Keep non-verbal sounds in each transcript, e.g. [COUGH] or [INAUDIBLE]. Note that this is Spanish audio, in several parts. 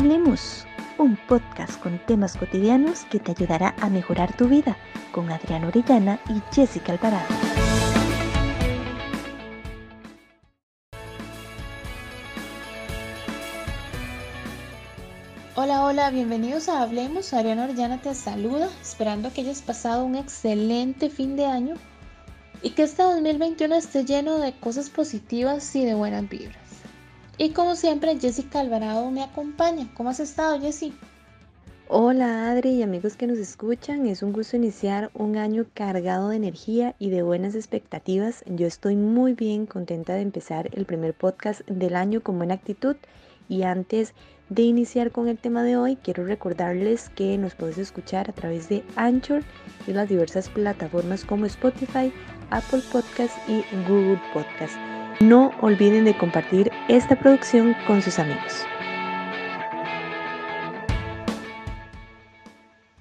Hablemos, un podcast con temas cotidianos que te ayudará a mejorar tu vida con Adriana Orellana y Jessica Alvarado. Hola, hola, bienvenidos a Hablemos. Adriana Orellana te saluda, esperando que hayas pasado un excelente fin de año y que este 2021 esté lleno de cosas positivas y de buenas vibras. Y como siempre, Jessica Alvarado me acompaña. ¿Cómo has estado, Jessie? Hola Adri y amigos que nos escuchan, es un gusto iniciar un año cargado de energía y de buenas expectativas. Yo estoy muy bien contenta de empezar el primer podcast del año con buena actitud y antes de iniciar con el tema de hoy, quiero recordarles que nos puedes escuchar a través de Anchor y las diversas plataformas como Spotify, Apple Podcast y Google Podcast. No olviden de compartir esta producción con sus amigos.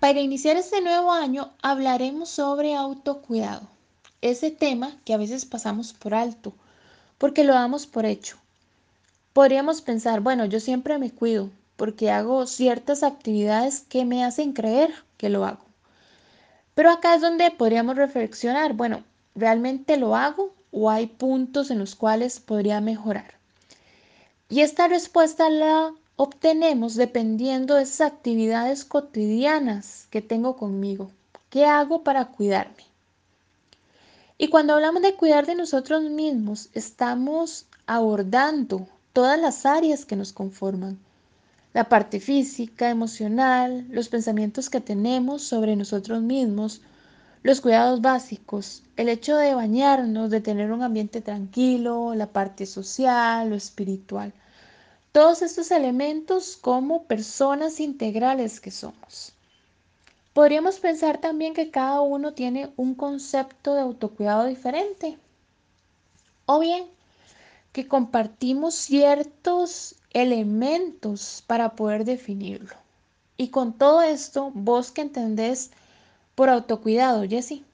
Para iniciar este nuevo año hablaremos sobre autocuidado, ese tema que a veces pasamos por alto, porque lo damos por hecho. Podríamos pensar, bueno, yo siempre me cuido porque hago ciertas actividades que me hacen creer que lo hago. Pero acá es donde podríamos reflexionar, bueno, ¿realmente lo hago o hay puntos en los cuales podría mejorar? Y esta respuesta la obtenemos dependiendo de esas actividades cotidianas que tengo conmigo. ¿Qué hago para cuidarme? Y cuando hablamos de cuidar de nosotros mismos, estamos abordando todas las áreas que nos conforman. La parte física, emocional, los pensamientos que tenemos sobre nosotros mismos, los cuidados básicos, el hecho de bañarnos, de tener un ambiente tranquilo, la parte social, lo espiritual. Todos estos elementos como personas integrales que somos. Podríamos pensar también que cada uno tiene un concepto de autocuidado diferente. O bien que compartimos ciertos elementos para poder definirlo. Y con todo esto, vos que entendés por autocuidado, Jessie?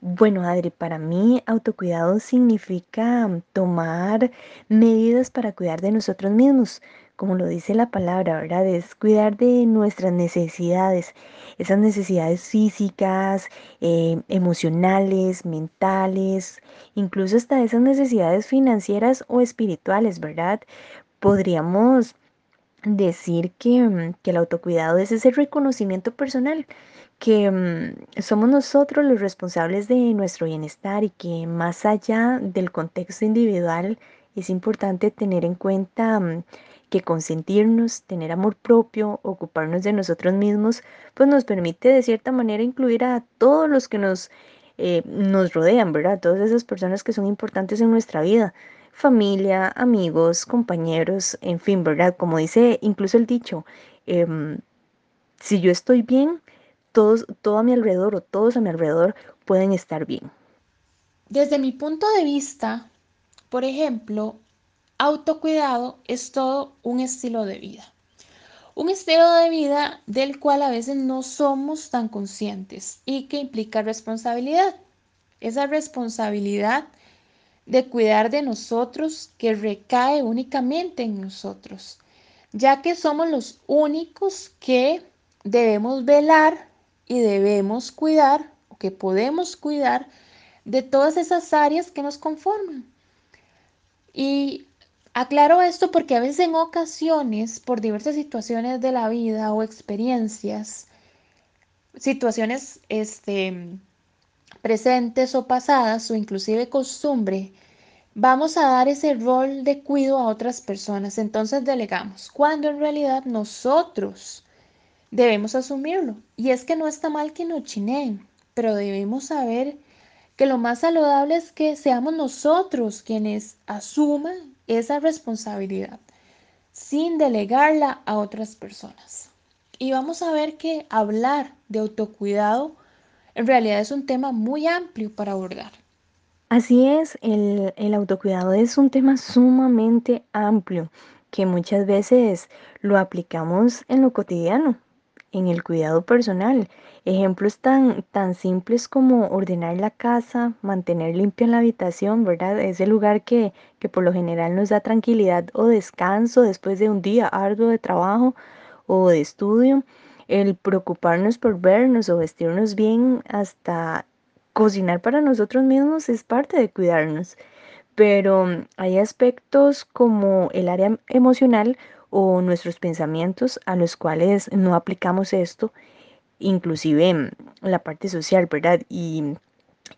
Bueno, Adri, para mí autocuidado significa tomar medidas para cuidar de nosotros mismos, como lo dice la palabra, ¿verdad? Es cuidar de nuestras necesidades, esas necesidades físicas, eh, emocionales, mentales, incluso hasta esas necesidades financieras o espirituales, ¿verdad? Podríamos decir que, mm, que el autocuidado es ese reconocimiento personal que mm, somos nosotros los responsables de nuestro bienestar y que más allá del contexto individual es importante tener en cuenta mm, que consentirnos, tener amor propio, ocuparnos de nosotros mismos, pues nos permite de cierta manera incluir a todos los que nos, eh, nos rodean, ¿verdad? Todas esas personas que son importantes en nuestra vida, familia, amigos, compañeros, en fin, ¿verdad? Como dice incluso el dicho, em, si yo estoy bien, todos, todo a mi alrededor o todos a mi alrededor pueden estar bien. Desde mi punto de vista, por ejemplo, autocuidado es todo un estilo de vida. Un estilo de vida del cual a veces no somos tan conscientes y que implica responsabilidad. Esa responsabilidad de cuidar de nosotros que recae únicamente en nosotros, ya que somos los únicos que debemos velar y debemos cuidar, o que podemos cuidar, de todas esas áreas que nos conforman. Y aclaro esto porque a veces en ocasiones, por diversas situaciones de la vida o experiencias, situaciones este, presentes o pasadas o inclusive costumbre, vamos a dar ese rol de cuido a otras personas. Entonces delegamos, cuando en realidad nosotros debemos asumirlo. Y es que no está mal que nos chineen, pero debemos saber que lo más saludable es que seamos nosotros quienes asuman esa responsabilidad sin delegarla a otras personas. Y vamos a ver que hablar de autocuidado en realidad es un tema muy amplio para abordar. Así es, el, el autocuidado es un tema sumamente amplio que muchas veces lo aplicamos en lo cotidiano, en el cuidado personal. Ejemplos tan, tan simples como ordenar la casa, mantener limpia la habitación, ¿verdad? Ese lugar que, que por lo general nos da tranquilidad o descanso después de un día arduo de trabajo o de estudio. El preocuparnos por vernos o vestirnos bien, hasta cocinar para nosotros mismos es parte de cuidarnos. Pero hay aspectos como el área emocional o nuestros pensamientos a los cuales no aplicamos esto, inclusive mm, la parte social, ¿verdad? Y,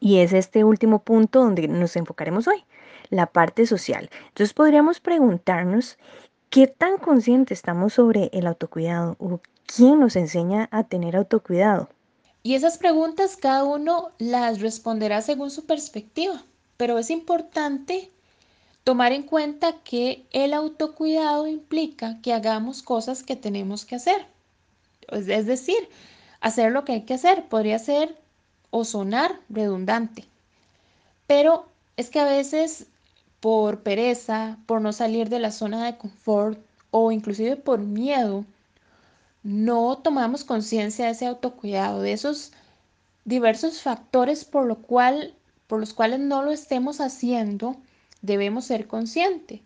y es este último punto donde nos enfocaremos hoy, la parte social. Entonces podríamos preguntarnos qué tan conscientes estamos sobre el autocuidado o quién nos enseña a tener autocuidado. Y esas preguntas cada uno las responderá según su perspectiva, pero es importante tomar en cuenta que el autocuidado implica que hagamos cosas que tenemos que hacer. Es decir, hacer lo que hay que hacer podría ser o sonar redundante, pero es que a veces por pereza, por no salir de la zona de confort o inclusive por miedo, no tomamos conciencia de ese autocuidado, de esos diversos factores por, lo cual, por los cuales no lo estemos haciendo, debemos ser conscientes.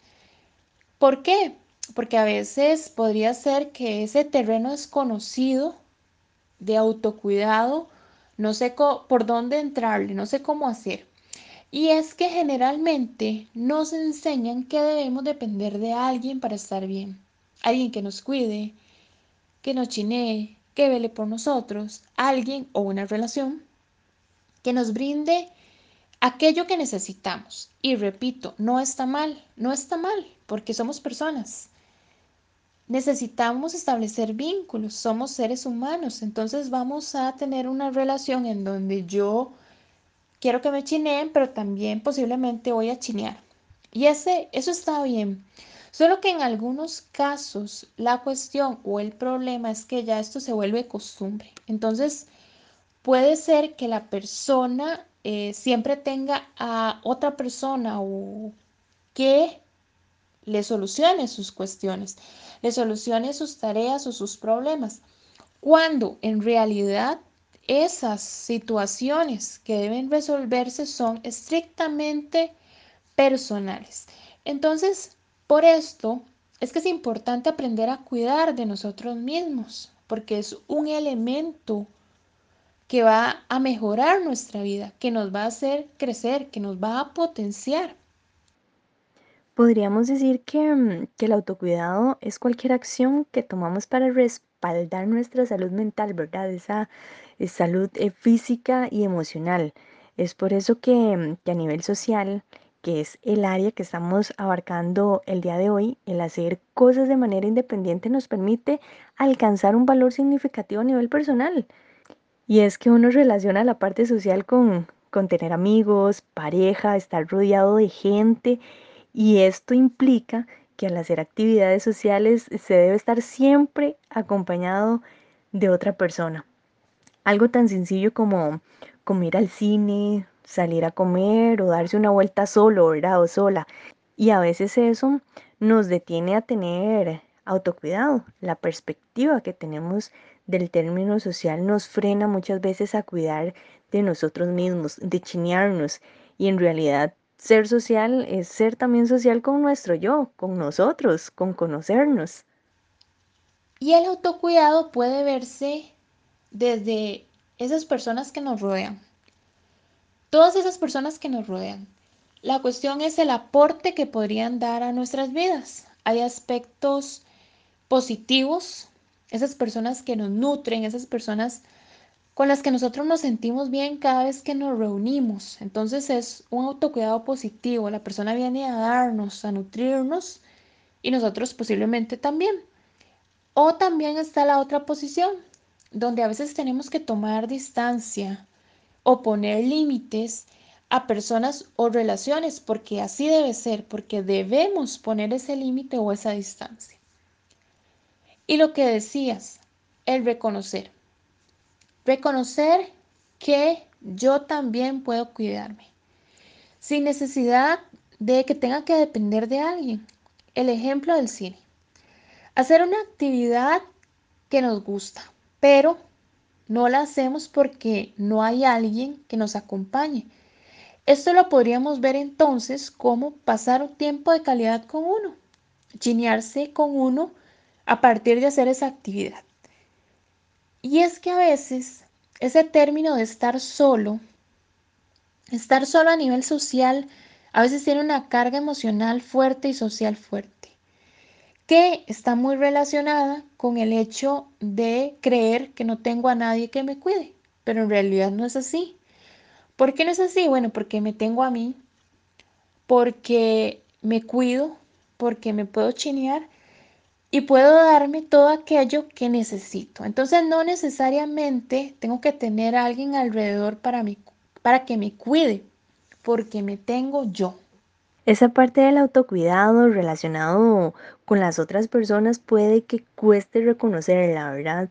¿Por qué? Porque a veces podría ser que ese terreno desconocido de autocuidado, no sé por dónde entrarle, no sé cómo hacer. Y es que generalmente nos enseñan que debemos depender de alguien para estar bien. Alguien que nos cuide, que nos chinee, que vele por nosotros, alguien o una relación que nos brinde aquello que necesitamos. Y repito, no está mal, no está mal, porque somos personas. Necesitamos establecer vínculos, somos seres humanos, entonces vamos a tener una relación en donde yo quiero que me chineen, pero también posiblemente voy a chinear. Y ese, eso está bien. Solo que en algunos casos la cuestión o el problema es que ya esto se vuelve costumbre. Entonces, puede ser que la persona eh, siempre tenga a otra persona o que le solucione sus cuestiones, le solucione sus tareas o sus problemas, cuando en realidad esas situaciones que deben resolverse son estrictamente personales. Entonces, por esto es que es importante aprender a cuidar de nosotros mismos, porque es un elemento que va a mejorar nuestra vida, que nos va a hacer crecer, que nos va a potenciar. Podríamos decir que, mm, que el autocuidado es cualquier acción que tomamos para respaldar nuestra salud mental, ¿verdad? Esa eh, salud eh, física y emocional. Es por eso que, mm, que a nivel social que es el área que estamos abarcando el día de hoy, el hacer cosas de manera independiente nos permite alcanzar un valor significativo a nivel personal. Y es que uno relaciona la parte social con, con tener amigos, pareja, estar rodeado de gente y esto implica que al hacer actividades sociales se debe estar siempre acompañado de otra persona. Algo tan sencillo como, como ir al cine, salir a comer o darse una vuelta solo, ¿verdad? O sola. Y a veces eso nos detiene a tener autocuidado. La perspectiva que tenemos del término social nos frena muchas veces a cuidar de nosotros mismos, de chinearnos. Y en realidad ser social es ser también social con nuestro yo, con nosotros, con conocernos. Y el autocuidado puede verse desde esas personas que nos rodean, todas esas personas que nos rodean. La cuestión es el aporte que podrían dar a nuestras vidas. Hay aspectos positivos, esas personas que nos nutren, esas personas con las que nosotros nos sentimos bien cada vez que nos reunimos. Entonces es un autocuidado positivo. La persona viene a darnos, a nutrirnos y nosotros posiblemente también. O también está la otra posición, donde a veces tenemos que tomar distancia, o poner límites a personas o relaciones, porque así debe ser, porque debemos poner ese límite o esa distancia. Y lo que decías, el reconocer. Reconocer que yo también puedo cuidarme, sin necesidad de que tenga que depender de alguien. El ejemplo del cine. Hacer una actividad que nos gusta, pero no la hacemos porque no hay alguien que nos acompañe. Esto lo podríamos ver entonces como pasar un tiempo de calidad con uno, chinearse con uno a partir de hacer esa actividad. Y es que a veces ese término de estar solo, estar solo a nivel social, a veces tiene una carga emocional fuerte y social fuerte, que está muy relacionada con el hecho de creer que no tengo a nadie que me cuide, pero en realidad no es así. ¿Por qué no es así? Bueno, porque me tengo a mí, porque me cuido, porque me puedo chinear y puedo darme todo aquello que necesito. Entonces no necesariamente tengo que tener a alguien alrededor para, mí, para que me cuide, porque me tengo yo. Esa parte del autocuidado relacionado con las otras personas puede que cueste reconocerla, ¿verdad?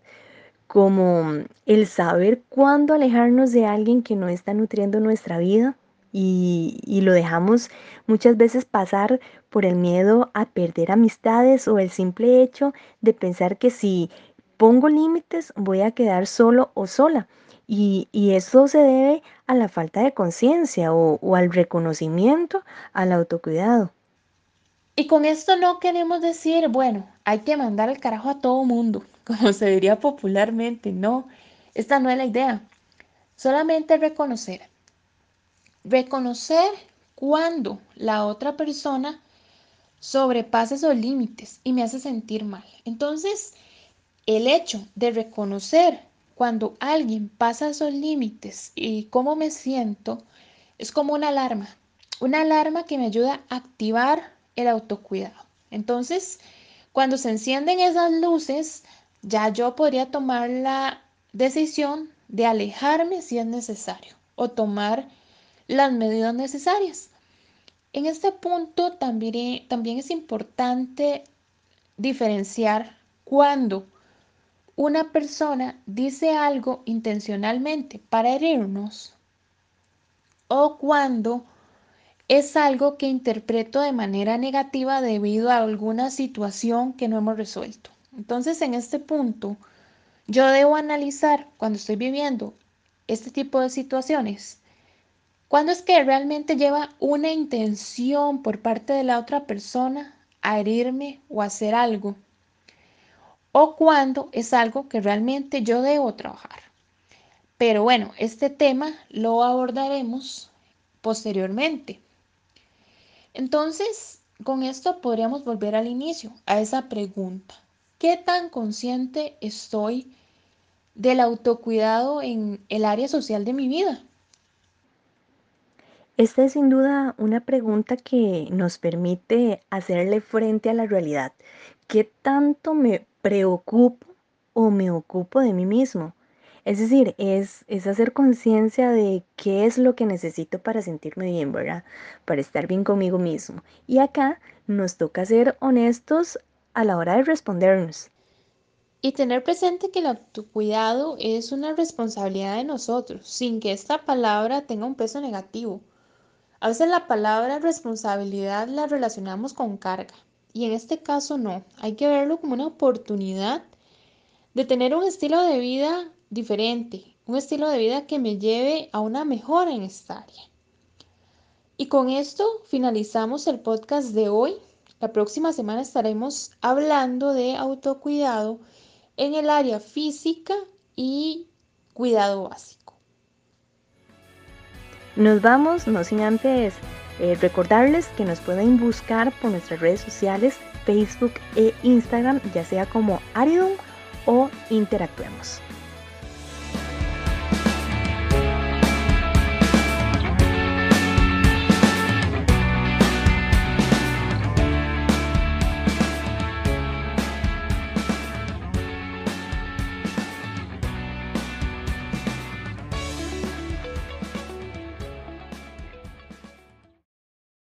como el saber cuándo alejarnos de alguien que no está nutriendo nuestra vida y, lo dejamos muchas veces pasar por el miedo a perder amistades o el simple hecho de pensar que si pongo límites voy a quedar solo o sola. Y, y eso se debe a la falta de conciencia o, o al reconocimiento al autocuidado. Y con esto no queremos decir, bueno, hay que mandar el carajo a todo mundo, [LAUGHS] como se diría popularmente. No, esta no es la idea. Solamente reconocer. Reconocer cuando la otra persona sobrepasa esos límites y me hace sentir mal. Entonces, el hecho de reconocer cuando alguien pasa esos límites y cómo me siento es como una alarma. Una alarma que me ayuda a activar el autocuidado. Entonces, cuando se encienden esas luces, ya yo podría tomar la decisión de alejarme si es necesario o tomar las medidas necesarias. En este punto también, también es importante diferenciar cuando una persona dice algo intencionalmente para herirnos o cuando es algo que interpreto de manera negativa debido a alguna situación que no hemos resuelto. Entonces, en este punto, yo debo analizar cuando estoy viviendo este tipo de situaciones, cuándo es que realmente lleva una intención por parte de la otra persona a herirme o hacer algo, o cuando es algo que realmente yo debo trabajar. Pero bueno, este tema lo abordaremos posteriormente. Entonces, con esto podríamos volver al inicio, a esa pregunta. ¿Qué tan consciente estoy del autocuidado en el área social de mi vida? Esta es sin duda una pregunta que nos permite hacerle frente a la realidad. ¿Qué tanto me preocupo o me ocupo de mí mismo? Es decir, es, hacer conciencia de qué es lo que necesito para sentirme bien, ¿verdad? Para estar bien conmigo mismo. Y acá nos toca ser honestos a la hora de respondernos. Y tener presente que el autocuidado es una responsabilidad de nosotros, sin que esta palabra tenga un peso negativo. A veces la palabra responsabilidad la relacionamos con carga, y en este caso no. Hay que verlo como una oportunidad de tener un estilo de vida diferente, un estilo de vida que me lleve a una mejora en esta área. Y con esto finalizamos el podcast de hoy. La próxima semana estaremos hablando de autocuidado en el área física y cuidado básico. Nos vamos, no sin antes eh, recordarles que nos pueden buscar por nuestras redes sociales, Facebook e Instagram, ya sea como Aridum o Interactuemos.